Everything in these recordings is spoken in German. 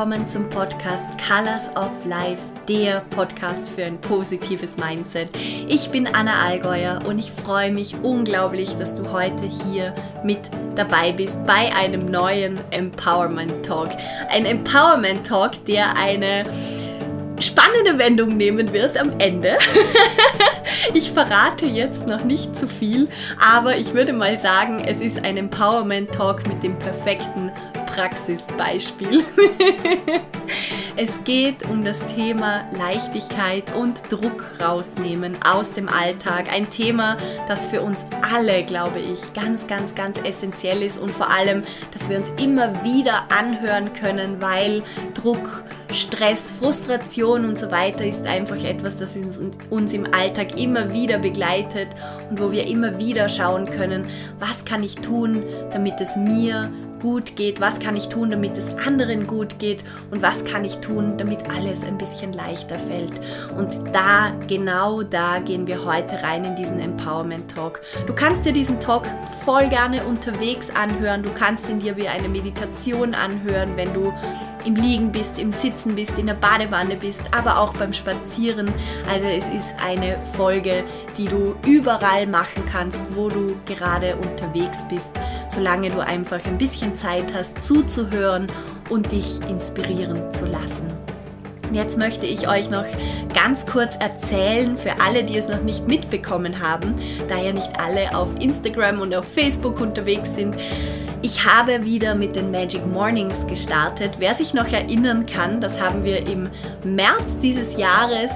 Willkommen zum Podcast Colors of Life, der Podcast für ein positives Mindset. Ich bin Anna Allgäuer und ich freue mich unglaublich, dass du heute hier mit dabei bist bei einem neuen Empowerment Talk. Ein Empowerment Talk, der eine spannende Wendung nehmen wird am Ende. ich verrate jetzt noch nicht zu viel, aber ich würde mal sagen, es ist ein Empowerment Talk mit dem perfekten Praxisbeispiel. es geht um das Thema Leichtigkeit und Druck rausnehmen aus dem Alltag. Ein Thema, das für uns alle, glaube ich, ganz, ganz, ganz essentiell ist und vor allem, dass wir uns immer wieder anhören können, weil Druck, Stress, Frustration und so weiter ist einfach etwas, das uns im Alltag immer wieder begleitet und wo wir immer wieder schauen können, was kann ich tun, damit es mir gut geht, was kann ich tun, damit es anderen gut geht und was kann ich tun, damit alles ein bisschen leichter fällt. Und da, genau da gehen wir heute rein in diesen Empowerment Talk. Du kannst dir diesen Talk voll gerne unterwegs anhören, du kannst ihn dir wie eine Meditation anhören, wenn du im Liegen bist, im Sitzen bist, in der Badewanne bist, aber auch beim Spazieren. Also es ist eine Folge, die du überall machen kannst, wo du gerade unterwegs bist, solange du einfach ein bisschen Zeit hast zuzuhören und dich inspirieren zu lassen. Jetzt möchte ich euch noch ganz kurz erzählen, für alle, die es noch nicht mitbekommen haben, da ja nicht alle auf Instagram und auf Facebook unterwegs sind. Ich habe wieder mit den Magic Mornings gestartet. Wer sich noch erinnern kann, das haben wir im März dieses Jahres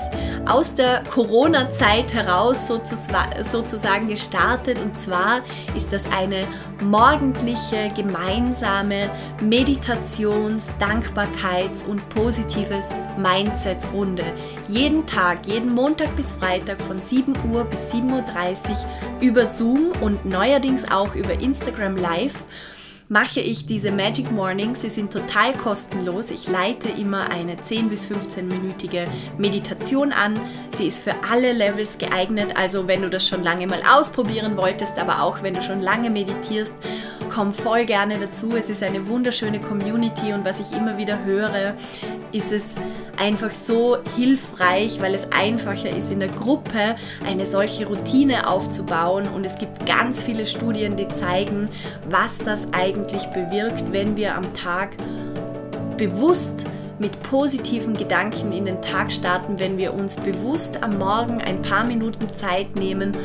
aus der Corona-Zeit heraus sozusagen gestartet. Und zwar ist das eine morgendliche gemeinsame Meditations-, Dankbarkeits- und positives Mindset-Runde. Jeden Tag, jeden Montag bis Freitag von 7 Uhr bis 7.30 Uhr über Zoom und neuerdings auch über Instagram Live mache ich diese Magic Mornings. Sie sind total kostenlos. Ich leite immer eine 10 bis 15-minütige Meditation an. Sie ist für alle Levels geeignet. Also wenn du das schon lange mal ausprobieren wolltest, aber auch wenn du schon lange meditierst, komm voll gerne dazu. Es ist eine wunderschöne Community und was ich immer wieder höre, ist es einfach so hilfreich, weil es einfacher ist, in der Gruppe eine solche Routine aufzubauen. Und es gibt ganz viele Studien, die zeigen, was das eigentlich bewirkt, wenn wir am Tag bewusst mit positiven Gedanken in den Tag starten, wenn wir uns bewusst am Morgen ein paar Minuten Zeit nehmen,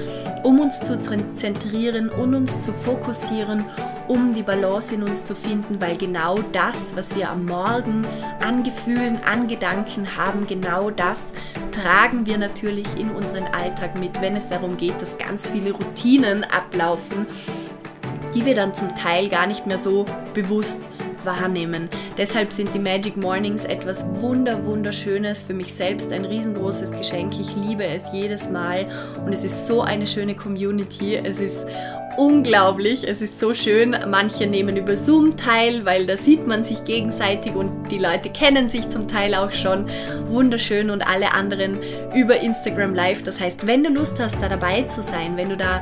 um uns zu zentrieren und uns zu fokussieren, um die Balance in uns zu finden, weil genau das, was wir am Morgen an Gefühlen, an Gedanken haben, genau das tragen wir natürlich in unseren Alltag mit, wenn es darum geht, dass ganz viele Routinen ablaufen, die wir dann zum Teil gar nicht mehr so bewusst wahrnehmen. Deshalb sind die Magic Mornings etwas wunder wunderschönes für mich selbst, ein riesengroßes Geschenk. Ich liebe es jedes Mal und es ist so eine schöne Community. Es ist unglaublich, es ist so schön. Manche nehmen über Zoom teil, weil da sieht man sich gegenseitig und die Leute kennen sich zum Teil auch schon. Wunderschön und alle anderen über Instagram Live. Das heißt, wenn du Lust hast, da dabei zu sein, wenn du da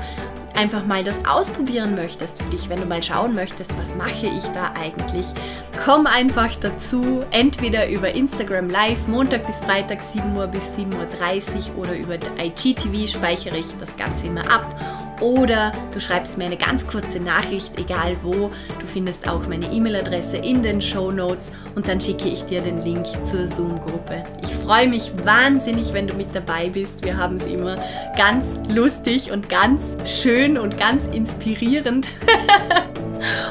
einfach mal das ausprobieren möchtest für dich, wenn du mal schauen möchtest, was mache ich da eigentlich, komm einfach dazu, entweder über Instagram Live, Montag bis Freitag 7 Uhr bis 7.30 Uhr oder über IGTV speichere ich das Ganze immer ab oder du schreibst mir eine ganz kurze Nachricht, egal wo. Du findest auch meine E-Mail-Adresse in den Show Notes und dann schicke ich dir den Link zur Zoom-Gruppe. Ich freue mich wahnsinnig, wenn du mit dabei bist. Wir haben es immer ganz lustig und ganz schön und ganz inspirierend.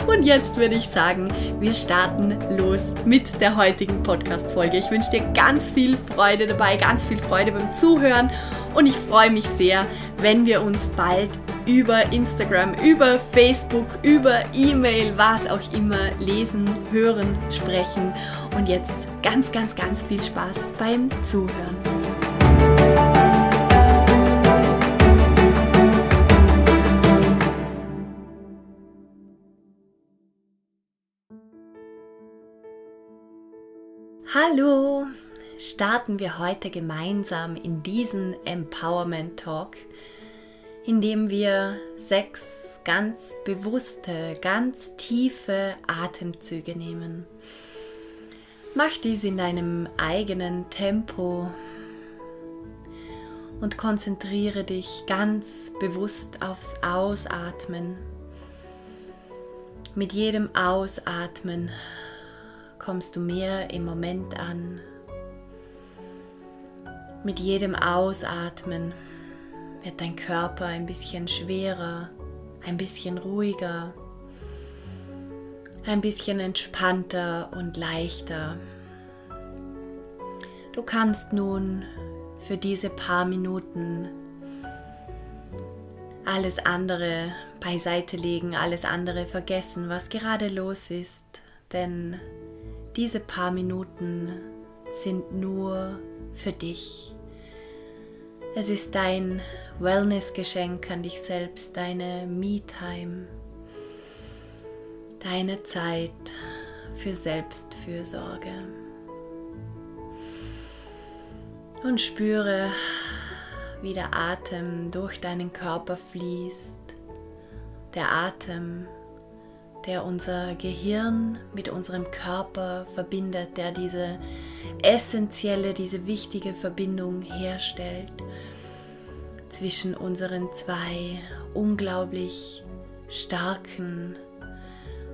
Und jetzt würde ich sagen, wir starten los mit der heutigen Podcast-Folge. Ich wünsche dir ganz viel Freude dabei, ganz viel Freude beim Zuhören und ich freue mich sehr, wenn wir uns bald über Instagram, über Facebook, über E-Mail, was auch immer lesen, hören, sprechen. Und jetzt ganz, ganz, ganz viel Spaß beim Zuhören. Hallo, starten wir heute gemeinsam in diesen Empowerment Talk indem wir sechs ganz bewusste, ganz tiefe Atemzüge nehmen. Mach dies in deinem eigenen Tempo und konzentriere dich ganz bewusst aufs Ausatmen. Mit jedem Ausatmen kommst du mehr im Moment an. Mit jedem Ausatmen wird dein Körper ein bisschen schwerer, ein bisschen ruhiger, ein bisschen entspannter und leichter. Du kannst nun für diese paar Minuten alles andere beiseite legen, alles andere vergessen, was gerade los ist, denn diese paar Minuten sind nur für dich. Es ist dein Wellness-Geschenk an dich selbst, deine Me-Time, deine Zeit für Selbstfürsorge. Und spüre, wie der Atem durch deinen Körper fließt. Der Atem, der unser Gehirn mit unserem Körper verbindet, der diese essentielle, diese wichtige Verbindung herstellt zwischen unseren zwei unglaublich starken,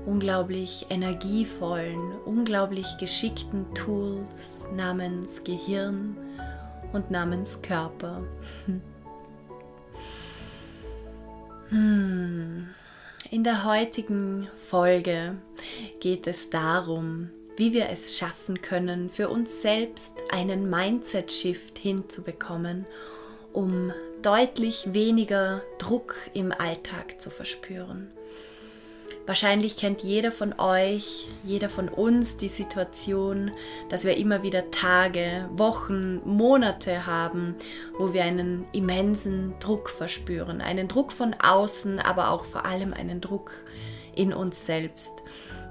unglaublich energievollen, unglaublich geschickten Tools namens Gehirn und namens Körper. Hm. In der heutigen Folge geht es darum, wie wir es schaffen können, für uns selbst einen Mindset-Shift hinzubekommen, um deutlich weniger Druck im Alltag zu verspüren. Wahrscheinlich kennt jeder von euch, jeder von uns die Situation, dass wir immer wieder Tage, Wochen, Monate haben, wo wir einen immensen Druck verspüren. Einen Druck von außen, aber auch vor allem einen Druck in uns selbst.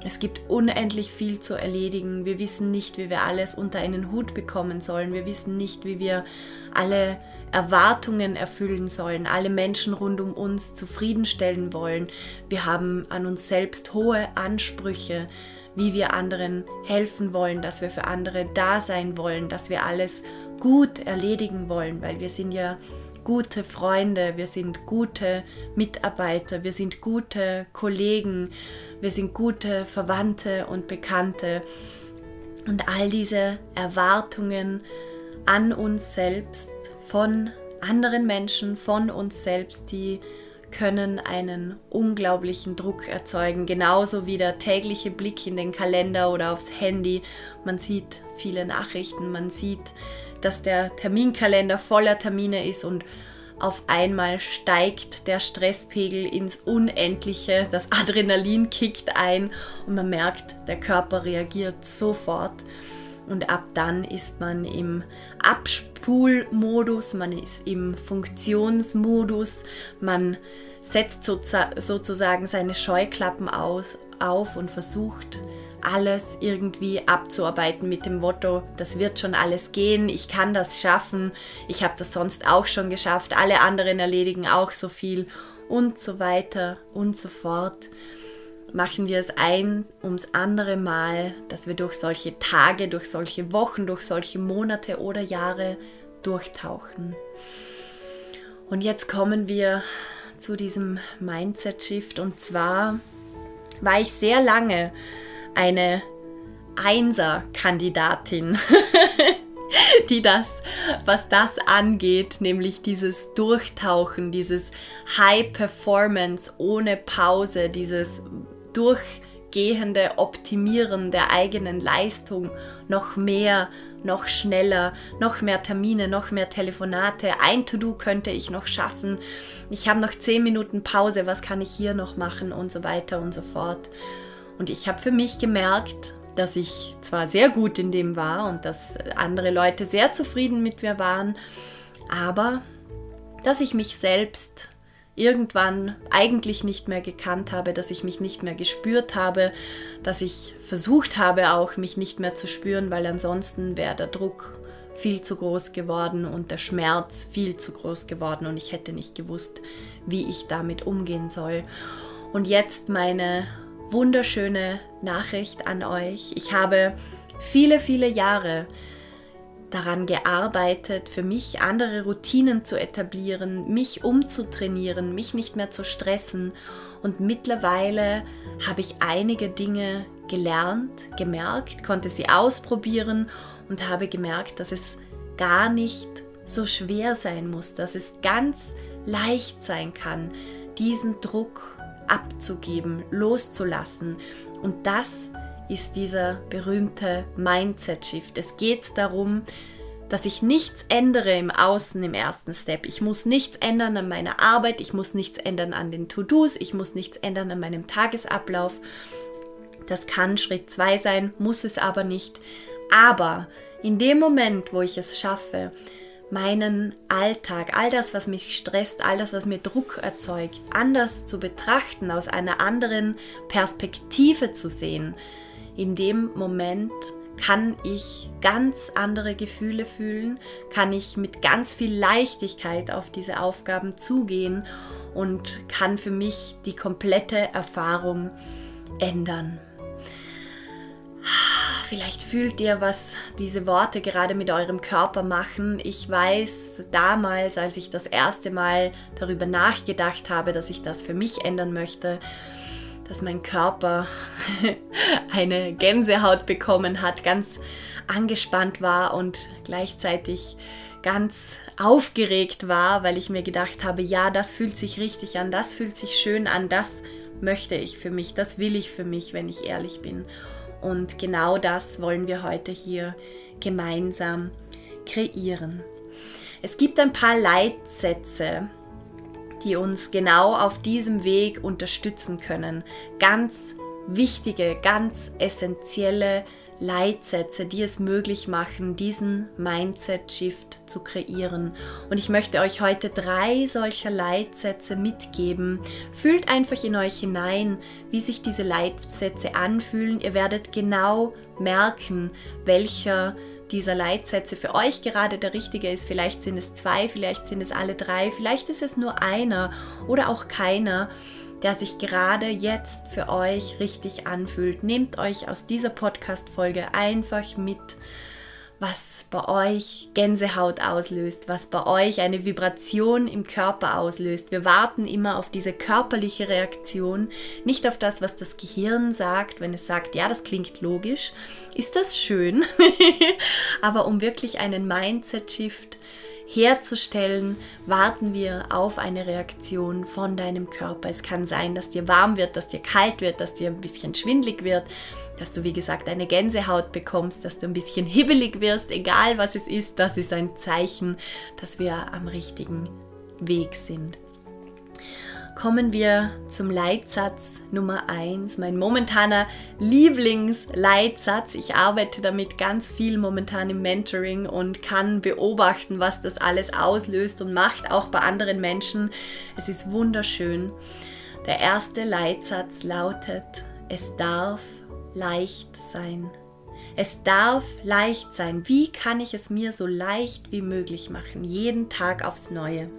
Es gibt unendlich viel zu erledigen. Wir wissen nicht, wie wir alles unter einen Hut bekommen sollen. Wir wissen nicht, wie wir alle Erwartungen erfüllen sollen, alle Menschen rund um uns zufriedenstellen wollen. Wir haben an uns selbst hohe Ansprüche, wie wir anderen helfen wollen, dass wir für andere da sein wollen, dass wir alles gut erledigen wollen, weil wir sind ja gute Freunde, wir sind gute Mitarbeiter, wir sind gute Kollegen, wir sind gute Verwandte und Bekannte. Und all diese Erwartungen an uns selbst von anderen Menschen, von uns selbst, die können einen unglaublichen Druck erzeugen, genauso wie der tägliche Blick in den Kalender oder aufs Handy. Man sieht viele Nachrichten, man sieht, dass der Terminkalender voller Termine ist und auf einmal steigt der Stresspegel ins Unendliche, das Adrenalin kickt ein und man merkt, der Körper reagiert sofort. Und ab dann ist man im Abspulmodus, man ist im Funktionsmodus, man setzt sozusagen seine Scheuklappen aus, auf und versucht alles irgendwie abzuarbeiten mit dem Motto, das wird schon alles gehen, ich kann das schaffen, ich habe das sonst auch schon geschafft, alle anderen erledigen auch so viel und so weiter und so fort machen wir es ein ums andere Mal, dass wir durch solche Tage, durch solche Wochen, durch solche Monate oder Jahre durchtauchen. Und jetzt kommen wir zu diesem Mindset-Shift. Und zwar war ich sehr lange eine Einser-Kandidatin, die das, was das angeht, nämlich dieses Durchtauchen, dieses High Performance ohne Pause, dieses durchgehende Optimieren der eigenen Leistung noch mehr, noch schneller, noch mehr Termine, noch mehr Telefonate. Ein To-Do könnte ich noch schaffen. Ich habe noch zehn Minuten Pause, was kann ich hier noch machen und so weiter und so fort. Und ich habe für mich gemerkt, dass ich zwar sehr gut in dem war und dass andere Leute sehr zufrieden mit mir waren, aber dass ich mich selbst irgendwann eigentlich nicht mehr gekannt habe, dass ich mich nicht mehr gespürt habe, dass ich versucht habe auch mich nicht mehr zu spüren, weil ansonsten wäre der Druck viel zu groß geworden und der Schmerz viel zu groß geworden und ich hätte nicht gewusst, wie ich damit umgehen soll. Und jetzt meine wunderschöne Nachricht an euch. Ich habe viele, viele Jahre daran gearbeitet, für mich andere Routinen zu etablieren, mich umzutrainieren, mich nicht mehr zu stressen. Und mittlerweile habe ich einige Dinge gelernt, gemerkt, konnte sie ausprobieren und habe gemerkt, dass es gar nicht so schwer sein muss, dass es ganz leicht sein kann, diesen Druck abzugeben, loszulassen. Und das ist dieser berühmte Mindset-Shift. Es geht darum, dass ich nichts ändere im Außen im ersten Step. Ich muss nichts ändern an meiner Arbeit, ich muss nichts ändern an den To-Dos, ich muss nichts ändern an meinem Tagesablauf. Das kann Schritt 2 sein, muss es aber nicht. Aber in dem Moment, wo ich es schaffe, meinen Alltag, all das, was mich stresst, all das, was mir Druck erzeugt, anders zu betrachten, aus einer anderen Perspektive zu sehen, in dem Moment kann ich ganz andere Gefühle fühlen, kann ich mit ganz viel Leichtigkeit auf diese Aufgaben zugehen und kann für mich die komplette Erfahrung ändern. Vielleicht fühlt ihr, was diese Worte gerade mit eurem Körper machen. Ich weiß damals, als ich das erste Mal darüber nachgedacht habe, dass ich das für mich ändern möchte, dass mein Körper eine Gänsehaut bekommen hat, ganz angespannt war und gleichzeitig ganz aufgeregt war, weil ich mir gedacht habe, ja, das fühlt sich richtig an, das fühlt sich schön an, das möchte ich für mich, das will ich für mich, wenn ich ehrlich bin. Und genau das wollen wir heute hier gemeinsam kreieren. Es gibt ein paar Leitsätze, die uns genau auf diesem Weg unterstützen können. Ganz wichtige, ganz essentielle Leitsätze, die es möglich machen, diesen Mindset-Shift zu kreieren. Und ich möchte euch heute drei solcher Leitsätze mitgeben. Fühlt einfach in euch hinein, wie sich diese Leitsätze anfühlen. Ihr werdet genau merken, welcher dieser Leitsätze für euch gerade der richtige ist. Vielleicht sind es zwei, vielleicht sind es alle drei, vielleicht ist es nur einer oder auch keiner der sich gerade jetzt für euch richtig anfühlt. Nehmt euch aus dieser Podcast-Folge einfach mit, was bei euch Gänsehaut auslöst, was bei euch eine Vibration im Körper auslöst. Wir warten immer auf diese körperliche Reaktion, nicht auf das, was das Gehirn sagt, wenn es sagt, ja, das klingt logisch, ist das schön, aber um wirklich einen Mindset-Shift herzustellen, warten wir auf eine Reaktion von deinem Körper. Es kann sein, dass dir warm wird, dass dir kalt wird, dass dir ein bisschen schwindlig wird, dass du wie gesagt eine Gänsehaut bekommst, dass du ein bisschen hibbelig wirst, egal was es ist, das ist ein Zeichen, dass wir am richtigen Weg sind kommen wir zum Leitsatz Nummer 1, mein momentaner Lieblingsleitsatz. Ich arbeite damit ganz viel momentan im Mentoring und kann beobachten, was das alles auslöst und macht, auch bei anderen Menschen. Es ist wunderschön. Der erste Leitsatz lautet, es darf leicht sein. Es darf leicht sein. Wie kann ich es mir so leicht wie möglich machen? Jeden Tag aufs Neue.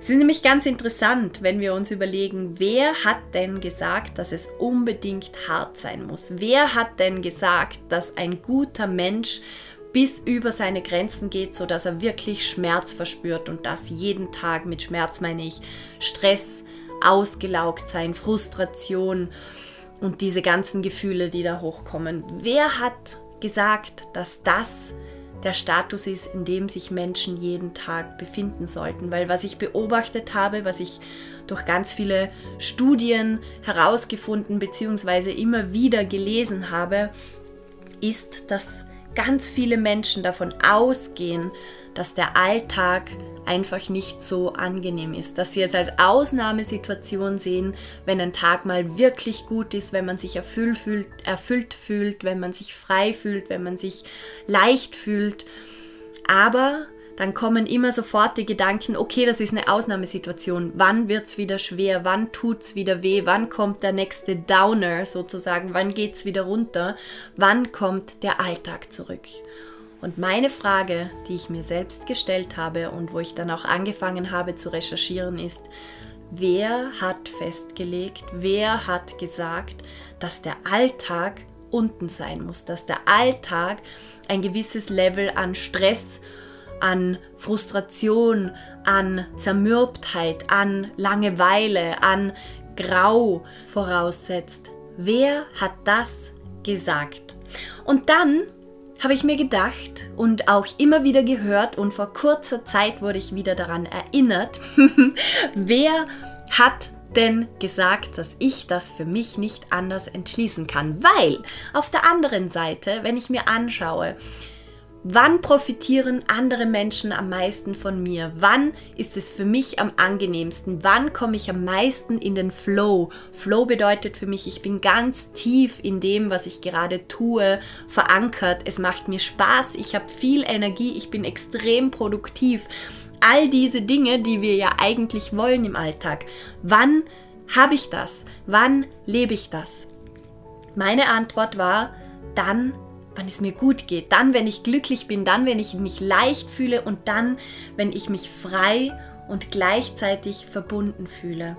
Es ist nämlich ganz interessant, wenn wir uns überlegen, wer hat denn gesagt, dass es unbedingt hart sein muss? Wer hat denn gesagt, dass ein guter Mensch bis über seine Grenzen geht, sodass er wirklich Schmerz verspürt und das jeden Tag mit Schmerz meine ich Stress, ausgelaugt sein, Frustration und diese ganzen Gefühle, die da hochkommen. Wer hat gesagt, dass das der Status ist, in dem sich Menschen jeden Tag befinden sollten. Weil was ich beobachtet habe, was ich durch ganz viele Studien herausgefunden bzw. immer wieder gelesen habe, ist, dass ganz viele Menschen davon ausgehen, dass der Alltag einfach nicht so angenehm ist, dass sie es als Ausnahmesituation sehen, wenn ein Tag mal wirklich gut ist, wenn man sich erfüllt fühlt, erfüllt fühlt, wenn man sich frei fühlt, wenn man sich leicht fühlt. Aber dann kommen immer sofort die Gedanken, okay, das ist eine Ausnahmesituation. Wann wird es wieder schwer? Wann tut es wieder weh? Wann kommt der nächste Downer sozusagen? Wann geht es wieder runter? Wann kommt der Alltag zurück? Und meine Frage, die ich mir selbst gestellt habe und wo ich dann auch angefangen habe zu recherchieren, ist, wer hat festgelegt, wer hat gesagt, dass der Alltag unten sein muss, dass der Alltag ein gewisses Level an Stress, an Frustration, an Zermürbtheit, an Langeweile, an Grau voraussetzt. Wer hat das gesagt? Und dann habe ich mir gedacht und auch immer wieder gehört und vor kurzer Zeit wurde ich wieder daran erinnert, wer hat denn gesagt, dass ich das für mich nicht anders entschließen kann? Weil auf der anderen Seite, wenn ich mir anschaue, Wann profitieren andere Menschen am meisten von mir? Wann ist es für mich am angenehmsten? Wann komme ich am meisten in den Flow? Flow bedeutet für mich, ich bin ganz tief in dem, was ich gerade tue, verankert. Es macht mir Spaß, ich habe viel Energie, ich bin extrem produktiv. All diese Dinge, die wir ja eigentlich wollen im Alltag. Wann habe ich das? Wann lebe ich das? Meine Antwort war, dann wann es mir gut geht, dann, wenn ich glücklich bin, dann, wenn ich mich leicht fühle und dann, wenn ich mich frei und gleichzeitig verbunden fühle.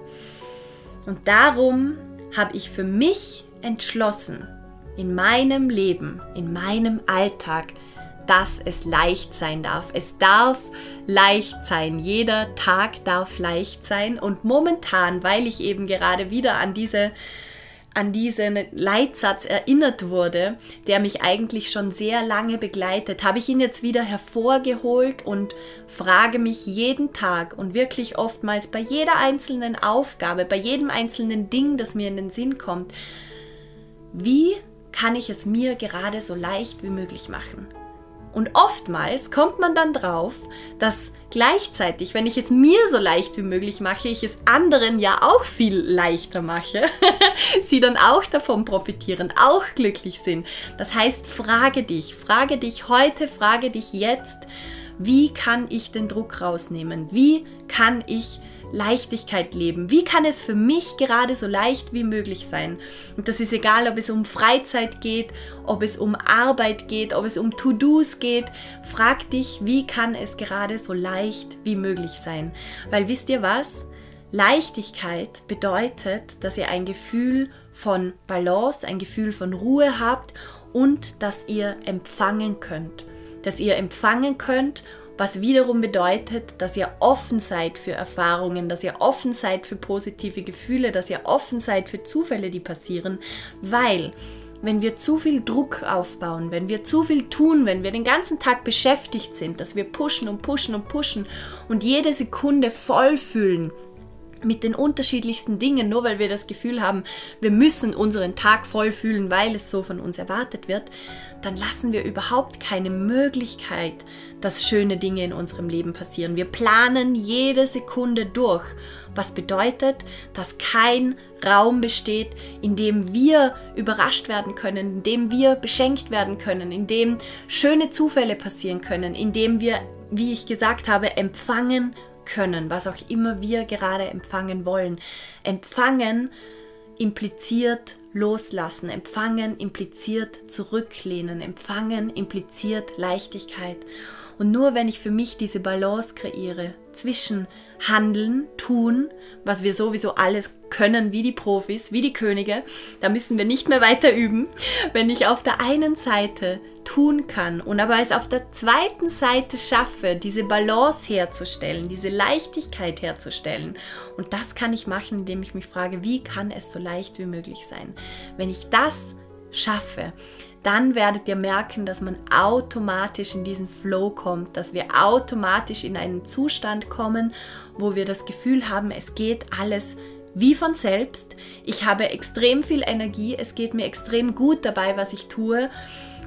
Und darum habe ich für mich entschlossen, in meinem Leben, in meinem Alltag, dass es leicht sein darf. Es darf leicht sein. Jeder Tag darf leicht sein. Und momentan, weil ich eben gerade wieder an diese an diesen Leitsatz erinnert wurde, der mich eigentlich schon sehr lange begleitet, habe ich ihn jetzt wieder hervorgeholt und frage mich jeden Tag und wirklich oftmals bei jeder einzelnen Aufgabe, bei jedem einzelnen Ding, das mir in den Sinn kommt, wie kann ich es mir gerade so leicht wie möglich machen? Und oftmals kommt man dann drauf, dass gleichzeitig, wenn ich es mir so leicht wie möglich mache, ich es anderen ja auch viel leichter mache, sie dann auch davon profitieren, auch glücklich sind. Das heißt, frage dich, frage dich heute, frage dich jetzt, wie kann ich den Druck rausnehmen? Wie kann ich Leichtigkeit leben? Wie kann es für mich gerade so leicht wie möglich sein? Und das ist egal, ob es um Freizeit geht, ob es um Arbeit geht, ob es um To-Dos geht. Frag dich, wie kann es gerade so leicht wie möglich sein? Weil wisst ihr was? Leichtigkeit bedeutet, dass ihr ein Gefühl von Balance, ein Gefühl von Ruhe habt und dass ihr empfangen könnt. Dass ihr empfangen könnt was wiederum bedeutet, dass ihr offen seid für Erfahrungen, dass ihr offen seid für positive Gefühle, dass ihr offen seid für Zufälle, die passieren, weil wenn wir zu viel Druck aufbauen, wenn wir zu viel tun, wenn wir den ganzen Tag beschäftigt sind, dass wir pushen und pushen und pushen und jede Sekunde voll fühlen, mit den unterschiedlichsten Dingen, nur weil wir das Gefühl haben, wir müssen unseren Tag voll fühlen, weil es so von uns erwartet wird, dann lassen wir überhaupt keine Möglichkeit, dass schöne Dinge in unserem Leben passieren. Wir planen jede Sekunde durch, was bedeutet, dass kein Raum besteht, in dem wir überrascht werden können, in dem wir beschenkt werden können, in dem schöne Zufälle passieren können, in dem wir, wie ich gesagt habe, empfangen können, was auch immer wir gerade empfangen wollen. Empfangen impliziert loslassen, empfangen impliziert zurücklehnen, empfangen impliziert Leichtigkeit. Und nur wenn ich für mich diese Balance kreiere zwischen Handeln, Tun, was wir sowieso alles können, wie die Profis, wie die Könige, da müssen wir nicht mehr weiter üben. Wenn ich auf der einen Seite tun kann und aber es auf der zweiten Seite schaffe, diese Balance herzustellen, diese Leichtigkeit herzustellen. Und das kann ich machen, indem ich mich frage, wie kann es so leicht wie möglich sein? Wenn ich das schaffe, dann werdet ihr merken, dass man automatisch in diesen Flow kommt, dass wir automatisch in einen Zustand kommen, wo wir das Gefühl haben, es geht alles wie von selbst. Ich habe extrem viel Energie, es geht mir extrem gut dabei, was ich tue.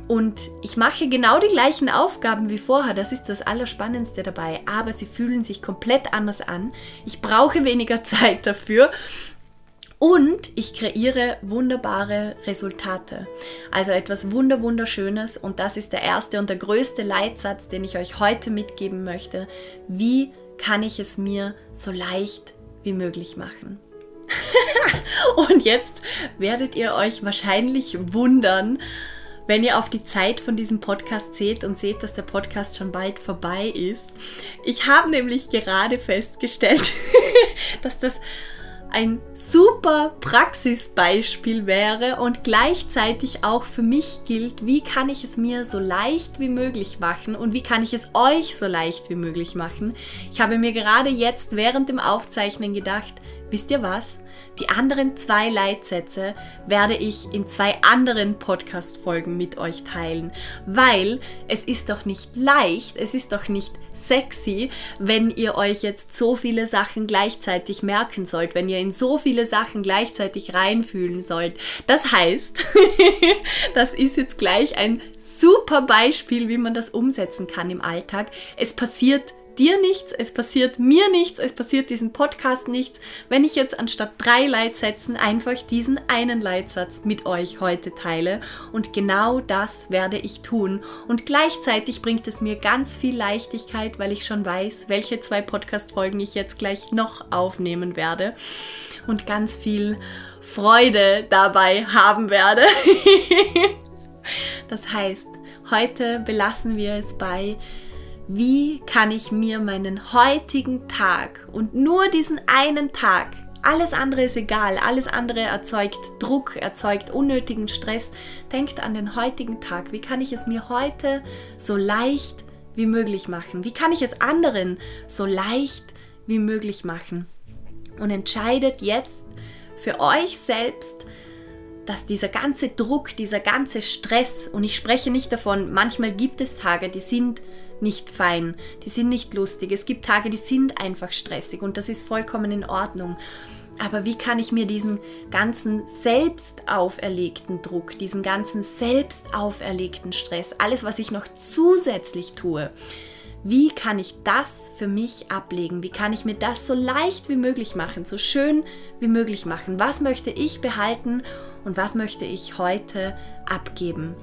Und ich mache genau die gleichen Aufgaben wie vorher, das ist das Allerspannendste dabei, aber sie fühlen sich komplett anders an. Ich brauche weniger Zeit dafür und ich kreiere wunderbare Resultate. Also etwas wunder wunderschönes und das ist der erste und der größte Leitsatz, den ich euch heute mitgeben möchte. Wie kann ich es mir so leicht wie möglich machen? und jetzt werdet ihr euch wahrscheinlich wundern, wenn ihr auf die Zeit von diesem Podcast seht und seht, dass der Podcast schon bald vorbei ist. Ich habe nämlich gerade festgestellt, dass das ein super Praxisbeispiel wäre und gleichzeitig auch für mich gilt, wie kann ich es mir so leicht wie möglich machen und wie kann ich es euch so leicht wie möglich machen. Ich habe mir gerade jetzt während dem Aufzeichnen gedacht, wisst ihr was? Die anderen zwei Leitsätze werde ich in zwei anderen Podcast-Folgen mit euch teilen, weil es ist doch nicht leicht, es ist doch nicht sexy, wenn ihr euch jetzt so viele Sachen gleichzeitig merken sollt, wenn ihr in so viele Sachen gleichzeitig reinfühlen sollt. Das heißt, das ist jetzt gleich ein super Beispiel, wie man das umsetzen kann im Alltag. Es passiert dir nichts, es passiert mir nichts, es passiert diesem Podcast nichts, wenn ich jetzt anstatt drei Leitsätzen einfach diesen einen Leitsatz mit euch heute teile. Und genau das werde ich tun. Und gleichzeitig bringt es mir ganz viel Leichtigkeit, weil ich schon weiß, welche zwei Podcast-Folgen ich jetzt gleich noch aufnehmen werde. Und ganz viel Freude dabei haben werde. das heißt, heute belassen wir es bei wie kann ich mir meinen heutigen Tag und nur diesen einen Tag, alles andere ist egal, alles andere erzeugt Druck, erzeugt unnötigen Stress. Denkt an den heutigen Tag. Wie kann ich es mir heute so leicht wie möglich machen? Wie kann ich es anderen so leicht wie möglich machen? Und entscheidet jetzt für euch selbst, dass dieser ganze Druck, dieser ganze Stress, und ich spreche nicht davon, manchmal gibt es Tage, die sind nicht fein, die sind nicht lustig. Es gibt Tage, die sind einfach stressig und das ist vollkommen in Ordnung. Aber wie kann ich mir diesen ganzen selbst auferlegten Druck, diesen ganzen selbst auferlegten Stress, alles, was ich noch zusätzlich tue, wie kann ich das für mich ablegen? Wie kann ich mir das so leicht wie möglich machen, so schön wie möglich machen? Was möchte ich behalten und was möchte ich heute abgeben?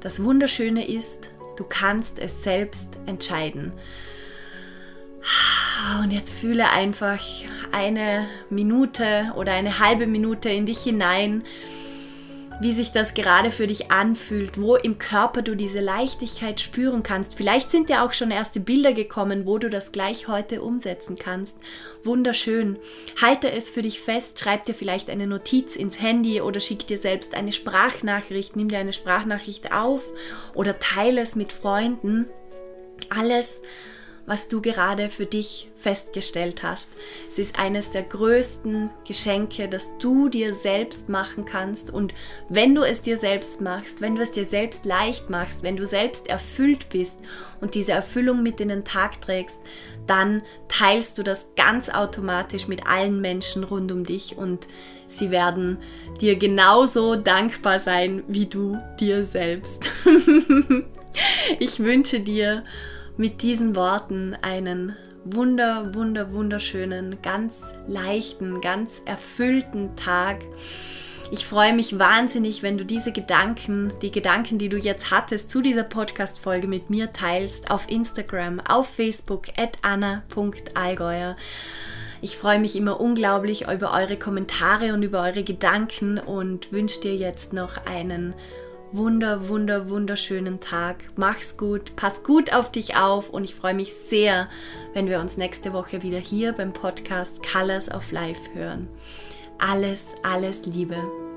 Das Wunderschöne ist, Du kannst es selbst entscheiden. Und jetzt fühle einfach eine Minute oder eine halbe Minute in dich hinein wie sich das gerade für dich anfühlt, wo im Körper du diese Leichtigkeit spüren kannst. Vielleicht sind dir auch schon erste Bilder gekommen, wo du das gleich heute umsetzen kannst. Wunderschön. Halte es für dich fest, schreib dir vielleicht eine Notiz ins Handy oder schick dir selbst eine Sprachnachricht, nimm dir eine Sprachnachricht auf oder teile es mit Freunden. Alles, was du gerade für dich festgestellt hast. Es ist eines der größten Geschenke, das du dir selbst machen kannst. Und wenn du es dir selbst machst, wenn du es dir selbst leicht machst, wenn du selbst erfüllt bist und diese Erfüllung mit in den Tag trägst, dann teilst du das ganz automatisch mit allen Menschen rund um dich und sie werden dir genauso dankbar sein wie du dir selbst. ich wünsche dir mit diesen Worten einen wunder, wunder, wunderschönen, ganz leichten, ganz erfüllten Tag. Ich freue mich wahnsinnig, wenn du diese Gedanken, die Gedanken, die du jetzt hattest zu dieser Podcast-Folge mit mir teilst, auf Instagram, auf Facebook, at anna.allgäuer. Ich freue mich immer unglaublich über eure Kommentare und über eure Gedanken und wünsche dir jetzt noch einen wunder, wunder, wunderschönen Tag. Mach's gut, pass gut auf dich auf und ich freue mich sehr, wenn wir uns nächste Woche wieder hier beim Podcast Colors of Life hören. Alles, alles Liebe.